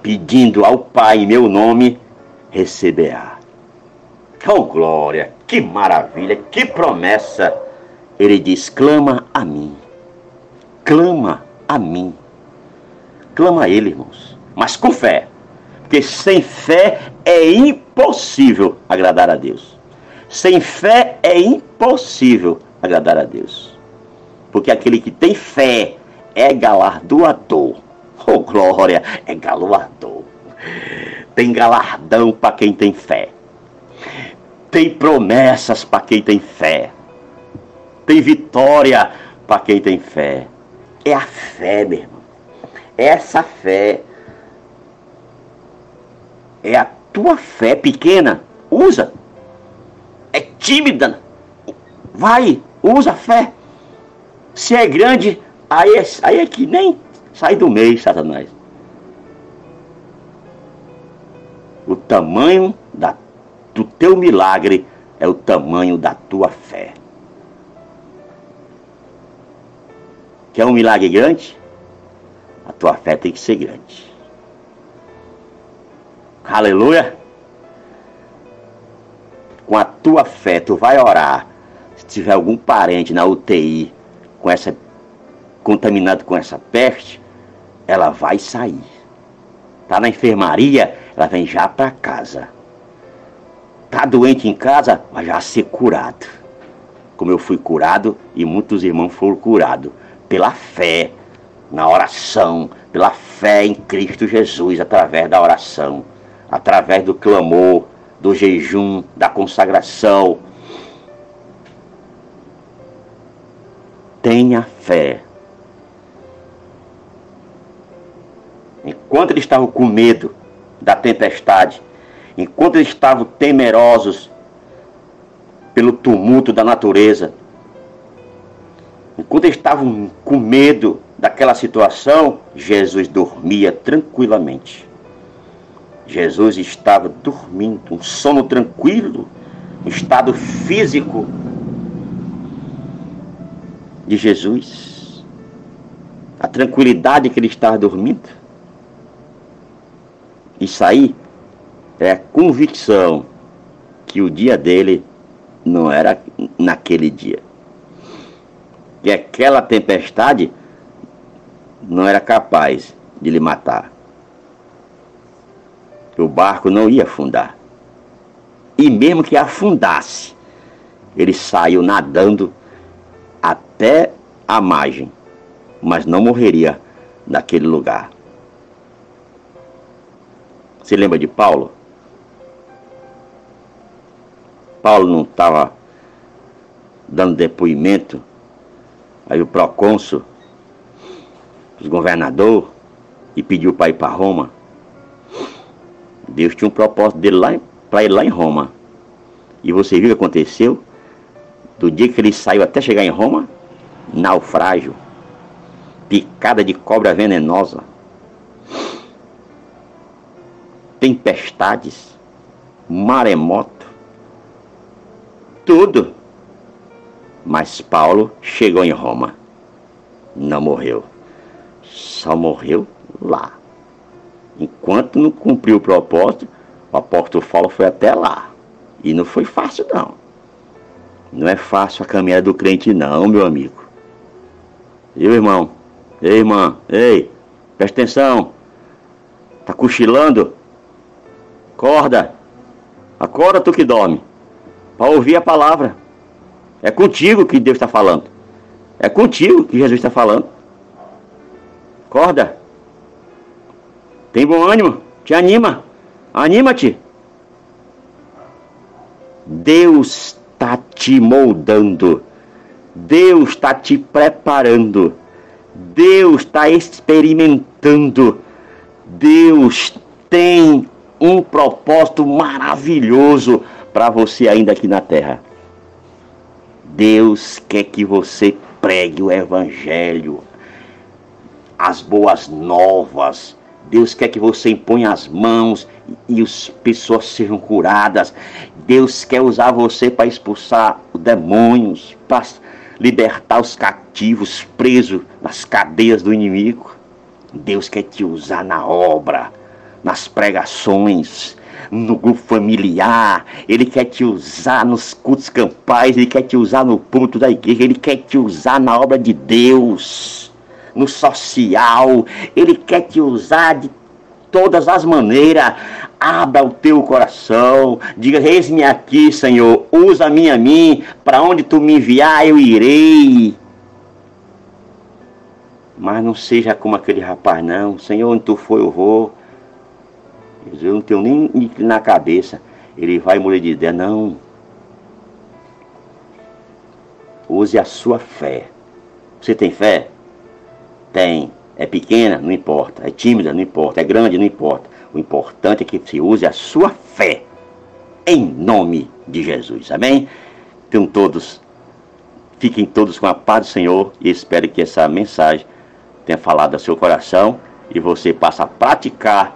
pedindo ao Pai em meu nome, receberá. Oh glória, que maravilha, que promessa! Ele diz: clama a mim, clama a mim, clama a Ele, irmãos, mas com fé, porque sem fé é impossível agradar a Deus. Sem fé é impossível agradar a Deus, porque aquele que tem fé é galardoador Oh, glória, é galardão. Tem galardão para quem tem fé. Tem promessas para quem tem fé. Tem vitória para quem tem fé. É a fé, meu irmão. Essa fé é a tua fé pequena. Usa. É tímida. Vai, usa a fé. Se é grande, aí é, aí é que nem Sai do meio, Satanás. O tamanho da, do teu milagre é o tamanho da tua fé. Quer um milagre grande? A tua fé tem que ser grande. Aleluia. Com a tua fé, tu vai orar. Se tiver algum parente na UTI com essa contaminado com essa peste, ela vai sair. Tá na enfermaria, ela vem já para casa. Tá doente em casa, vai já ser curado. Como eu fui curado e muitos irmãos foram curados pela fé na oração, pela fé em Cristo Jesus, através da oração, através do clamor, do jejum, da consagração. Tenha fé enquanto eles estavam com medo da tempestade, enquanto eles estavam temerosos pelo tumulto da natureza, enquanto estavam com medo daquela situação, Jesus dormia tranquilamente. Jesus estava dormindo, um sono tranquilo, um estado físico de Jesus. A tranquilidade que ele estava dormindo. Isso aí é a convicção que o dia dele não era naquele dia. Que aquela tempestade não era capaz de lhe matar. O barco não ia afundar. E mesmo que afundasse, ele saiu nadando até a margem, mas não morreria naquele lugar. Você lembra de Paulo? Paulo não estava dando depoimento. Aí o procônsul, os governador, e pediu para ir para Roma. Deus tinha um propósito dele lá para ir lá em Roma. E você viu o que aconteceu? Do dia que ele saiu até chegar em Roma, naufrágio, picada de cobra venenosa tempestades, maremoto, tudo. Mas Paulo chegou em Roma, não morreu, só morreu lá. Enquanto não cumpriu o propósito, o apóstolo Paulo foi até lá. E não foi fácil não. Não é fácil a caminhada do crente, não, meu amigo. Viu, irmão? Ei, irmã, ei, presta atenção. Tá cochilando? Acorda. Acorda tu que dorme. Para ouvir a palavra. É contigo que Deus está falando. É contigo que Jesus está falando. Acorda. Tem bom ânimo. Te anima. Anima-te. Deus está te moldando. Deus está te preparando. Deus está experimentando. Deus tem um propósito maravilhoso para você ainda aqui na terra. Deus quer que você pregue o evangelho, as boas novas. Deus quer que você imponha as mãos e as pessoas sejam curadas. Deus quer usar você para expulsar os demônios, para libertar os cativos presos nas cadeias do inimigo. Deus quer te usar na obra, nas pregações, no grupo familiar, Ele quer te usar nos cultos campais, Ele quer te usar no ponto da igreja, Ele quer te usar na obra de Deus, no social, Ele quer te usar de todas as maneiras. Abra o teu coração, diga: Eis-me aqui, Senhor, usa-me a mim, para onde tu me enviar eu irei. Mas não seja como aquele rapaz, não. Senhor, onde tu for, eu vou. Eu não tenho nem na cabeça. Ele vai morrer de ideia, não. Use a sua fé. Você tem fé? Tem. É pequena? Não importa. É tímida? Não importa. É grande? Não importa. O importante é que você use a sua fé. Em nome de Jesus. Amém? Tenham todos, fiquem todos com a paz do Senhor e espero que essa mensagem tenha falado ao seu coração e você passe a praticar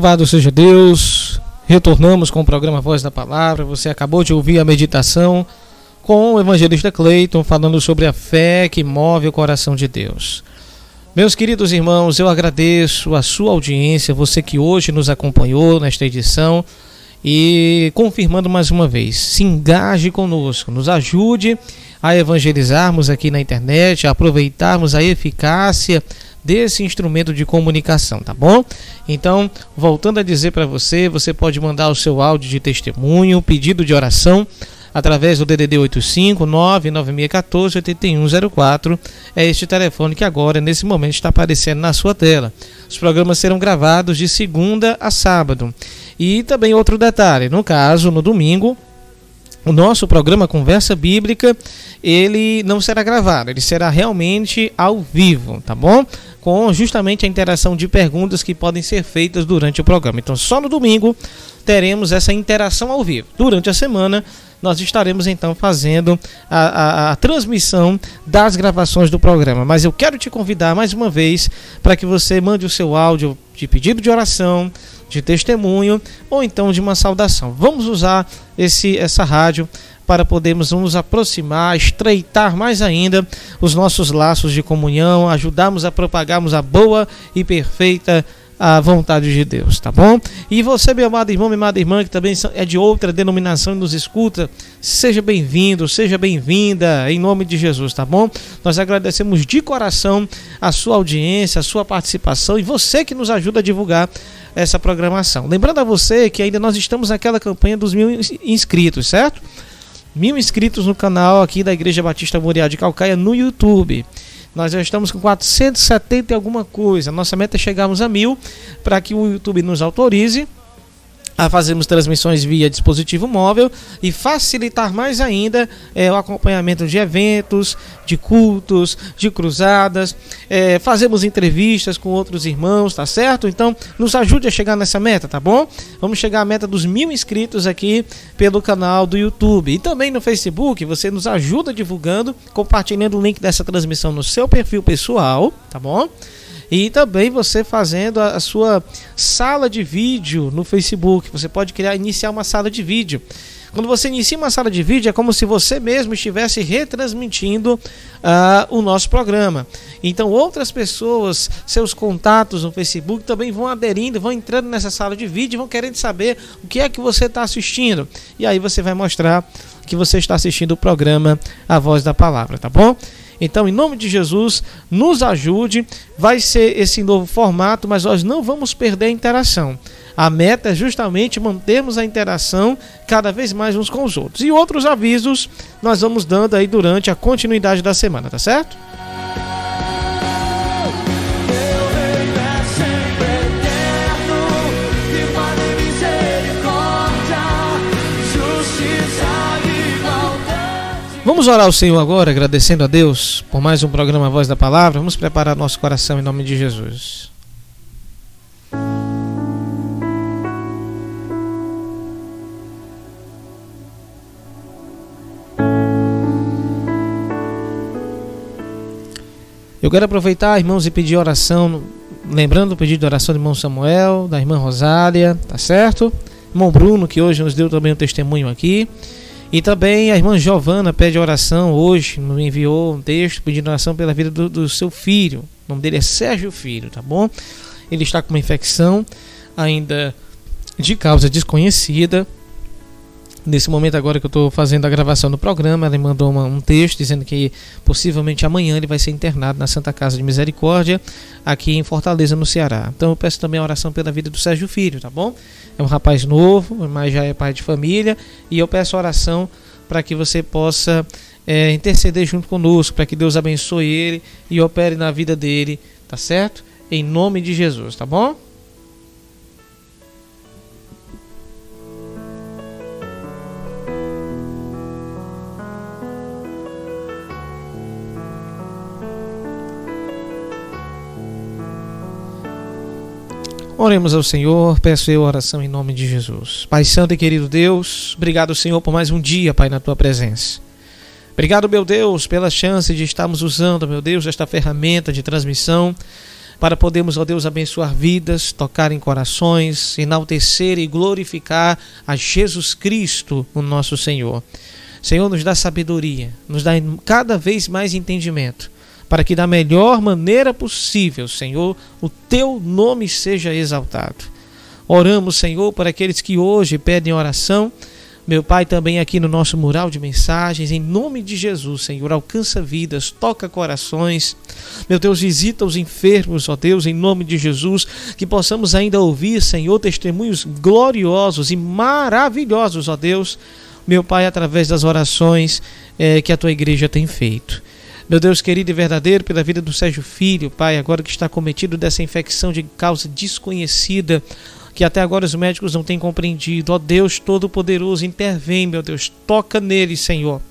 Louvado seja Deus. Retornamos com o programa Voz da Palavra. Você acabou de ouvir a meditação com o evangelista Cleiton falando sobre a fé que move o coração de Deus. Meus queridos irmãos, eu agradeço a sua audiência, você que hoje nos acompanhou nesta edição e confirmando mais uma vez, se engaje conosco, nos ajude a evangelizarmos aqui na internet, a aproveitarmos a eficácia desse instrumento de comunicação, tá bom? Então, voltando a dizer para você, você pode mandar o seu áudio de testemunho, pedido de oração através do DDD 85 99614 8104. É este telefone que agora, nesse momento, está aparecendo na sua tela. Os programas serão gravados de segunda a sábado. E também outro detalhe, no caso, no domingo, o nosso programa Conversa Bíblica, ele não será gravado, ele será realmente ao vivo, tá bom? Com justamente a interação de perguntas que podem ser feitas durante o programa. Então, só no domingo teremos essa interação ao vivo. Durante a semana, nós estaremos então fazendo a, a, a, transmissão das gravações do programa. Mas eu quero te convidar mais uma vez para que você mande o seu áudio de pedido de oração, de testemunho ou então de uma saudação. Vamos usar esse, essa rádio para podermos nos aproximar, estreitar mais ainda os nossos laços de comunhão, ajudarmos a propagarmos a boa e perfeita a vontade de Deus, tá bom? E você, meu amado irmão, minha amada irmã, que também é de outra denominação e nos escuta, seja bem-vindo, seja bem-vinda, em nome de Jesus, tá bom? Nós agradecemos de coração a sua audiência, a sua participação e você que nos ajuda a divulgar essa programação. Lembrando a você que ainda nós estamos naquela campanha dos mil inscritos, certo? Mil inscritos no canal aqui da Igreja Batista Moriá de Calcaia no YouTube. Nós já estamos com 470 e alguma coisa. Nossa meta é chegarmos a mil para que o YouTube nos autorize a fazermos transmissões via dispositivo móvel e facilitar mais ainda é, o acompanhamento de eventos, de cultos, de cruzadas, é, fazemos entrevistas com outros irmãos, tá certo? Então, nos ajude a chegar nessa meta, tá bom? Vamos chegar à meta dos mil inscritos aqui pelo canal do YouTube e também no Facebook. Você nos ajuda divulgando, compartilhando o link dessa transmissão no seu perfil pessoal, tá bom? E também você fazendo a, a sua sala de vídeo no Facebook. Você pode criar, iniciar uma sala de vídeo. Quando você inicia uma sala de vídeo, é como se você mesmo estivesse retransmitindo uh, o nosso programa. Então, outras pessoas, seus contatos no Facebook também vão aderindo, vão entrando nessa sala de vídeo, vão querendo saber o que é que você está assistindo. E aí você vai mostrar que você está assistindo o programa A Voz da Palavra, tá bom? Então, em nome de Jesus, nos ajude. Vai ser esse novo formato, mas nós não vamos perder a interação. A meta é justamente mantermos a interação cada vez mais uns com os outros. E outros avisos nós vamos dando aí durante a continuidade da semana, tá certo? Vamos orar ao Senhor agora, agradecendo a Deus por mais um programa Voz da Palavra. Vamos preparar nosso coração em nome de Jesus. Eu quero aproveitar, irmãos, e pedir oração, lembrando o pedido de oração do irmão Samuel, da irmã Rosália, tá certo? Irmão Bruno, que hoje nos deu também um testemunho aqui. E também a irmã Giovana pede oração hoje, me enviou um texto pedindo oração pela vida do, do, seu filho. O nome dele é Sérgio Filho, tá bom? Ele está com uma infecção ainda de causa desconhecida. Nesse momento agora que eu estou fazendo a gravação do programa, ela mandou uma, um texto dizendo que possivelmente amanhã ele vai ser internado na Santa Casa de Misericórdia, aqui em Fortaleza, no Ceará. Então eu peço também a oração pela vida do Sérgio Filho, tá bom? é um rapaz novo, mas já é pai de família, e eu peço oração para que você possa é, interceder junto conosco, para que Deus abençoe ele e opere na vida dele, tá certo? Em nome de Jesus, tá bom? Oremos ao Senhor, peço eu oração em nome de Jesus. Pai Santo e querido Deus, obrigado, Senhor, por mais um dia, Pai, na tua presença. Obrigado, meu Deus, pela chance de estarmos usando, meu Deus, esta ferramenta de transmissão para podermos, ó Deus, abençoar vidas, tocar em corações, enaltecer e glorificar a Jesus Cristo, o nosso Senhor. Senhor, nos dá sabedoria, nos dá cada vez mais entendimento para que da melhor maneira possível, Senhor, o teu nome seja exaltado. Oramos, Senhor, por aqueles que hoje pedem oração. Meu Pai, também aqui no nosso mural de mensagens, em nome de Jesus, Senhor, alcança vidas, toca corações. Meu Deus, visita os enfermos, ó Deus, em nome de Jesus, que possamos ainda ouvir, Senhor, testemunhos gloriosos e maravilhosos, ó Deus, meu Pai, através das orações eh, que a tua igreja tem feito. Meu Deus querido e verdadeiro, pela vida do Sérgio Filho, Pai, agora que está cometido dessa infecção de causa desconhecida, que até agora os médicos não têm compreendido. Ó Deus Todo-Poderoso, intervém, meu Deus, toca nele, Senhor.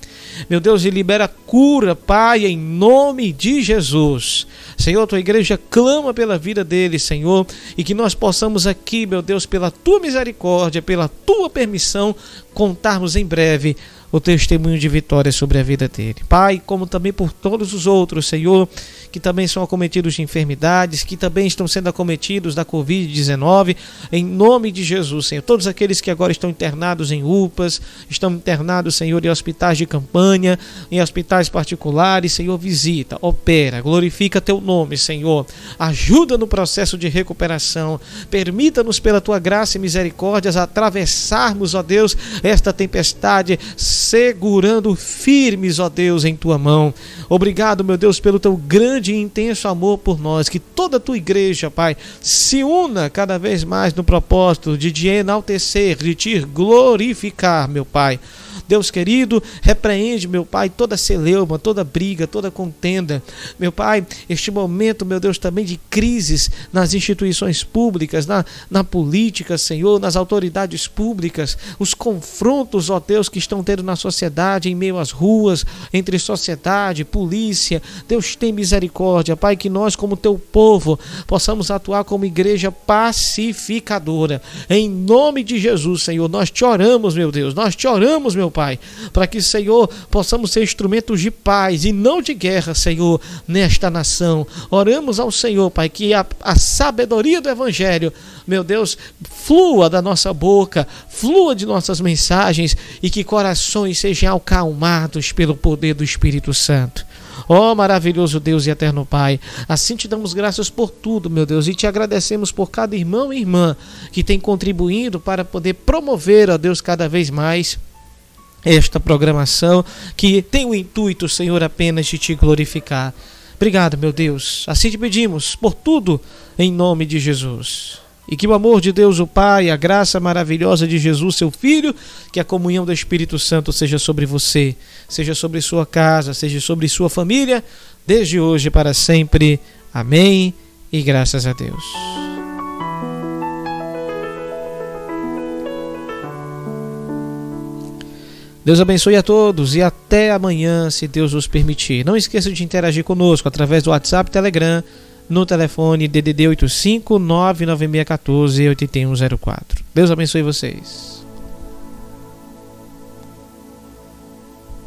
Meu Deus, e libera cura, Pai, em nome de Jesus. Senhor, tua igreja clama pela vida dele, Senhor, e que nós possamos aqui, meu Deus, pela tua misericórdia, pela tua permissão, contarmos em breve o testemunho de vitória sobre a vida dele. Pai, como também por todos os outros, Senhor, que também são acometidos de enfermidades, que também estão sendo acometidos da Covid-19, em nome de Jesus, Senhor. Todos aqueles que agora estão internados em UPAs, estão internados, Senhor, em hospitais de campanha, em hospitais particulares, Senhor, visita, opera, glorifica teu nome, Senhor. Ajuda no processo de recuperação. Permita-nos, pela tua graça e misericórdia, atravessarmos, ó Deus, esta tempestade segurando firmes, ó Deus, em tua mão. Obrigado, meu Deus, pelo teu grande e intenso amor por nós. Que toda a tua igreja, Pai, se una cada vez mais no propósito de te enaltecer, de te glorificar, meu Pai. Deus querido, repreende, meu Pai, toda celeuma, toda briga, toda contenda. Meu Pai, este momento, meu Deus, também de crises nas instituições públicas, na, na política, Senhor, nas autoridades públicas, os confrontos, ó Deus, que estão tendo na sociedade, em meio às ruas, entre sociedade, polícia. Deus tem misericórdia, Pai, que nós, como teu povo, possamos atuar como igreja pacificadora. Em nome de Jesus, Senhor, nós te oramos, meu Deus, nós te oramos, meu Pai, para que, Senhor, possamos ser instrumentos de paz e não de guerra, Senhor, nesta nação. Oramos ao Senhor, Pai, que a, a sabedoria do Evangelho, meu Deus, flua da nossa boca, flua de nossas mensagens e que corações sejam acalmados pelo poder do Espírito Santo. Ó oh, maravilhoso Deus e eterno Pai, assim te damos graças por tudo, meu Deus, e te agradecemos por cada irmão e irmã que tem contribuído para poder promover, ó Deus, cada vez mais esta programação que tem o intuito, Senhor, apenas de te glorificar. Obrigado, meu Deus. Assim te pedimos por tudo, em nome de Jesus. E que o amor de Deus, o Pai, a graça maravilhosa de Jesus, seu Filho, que a comunhão do Espírito Santo seja sobre você, seja sobre sua casa, seja sobre sua família, desde hoje para sempre. Amém. E graças a Deus. Deus abençoe a todos e até amanhã, se Deus nos permitir. Não esqueça de interagir conosco através do WhatsApp, Telegram no telefone DDD 85 99614 8104. Deus abençoe vocês.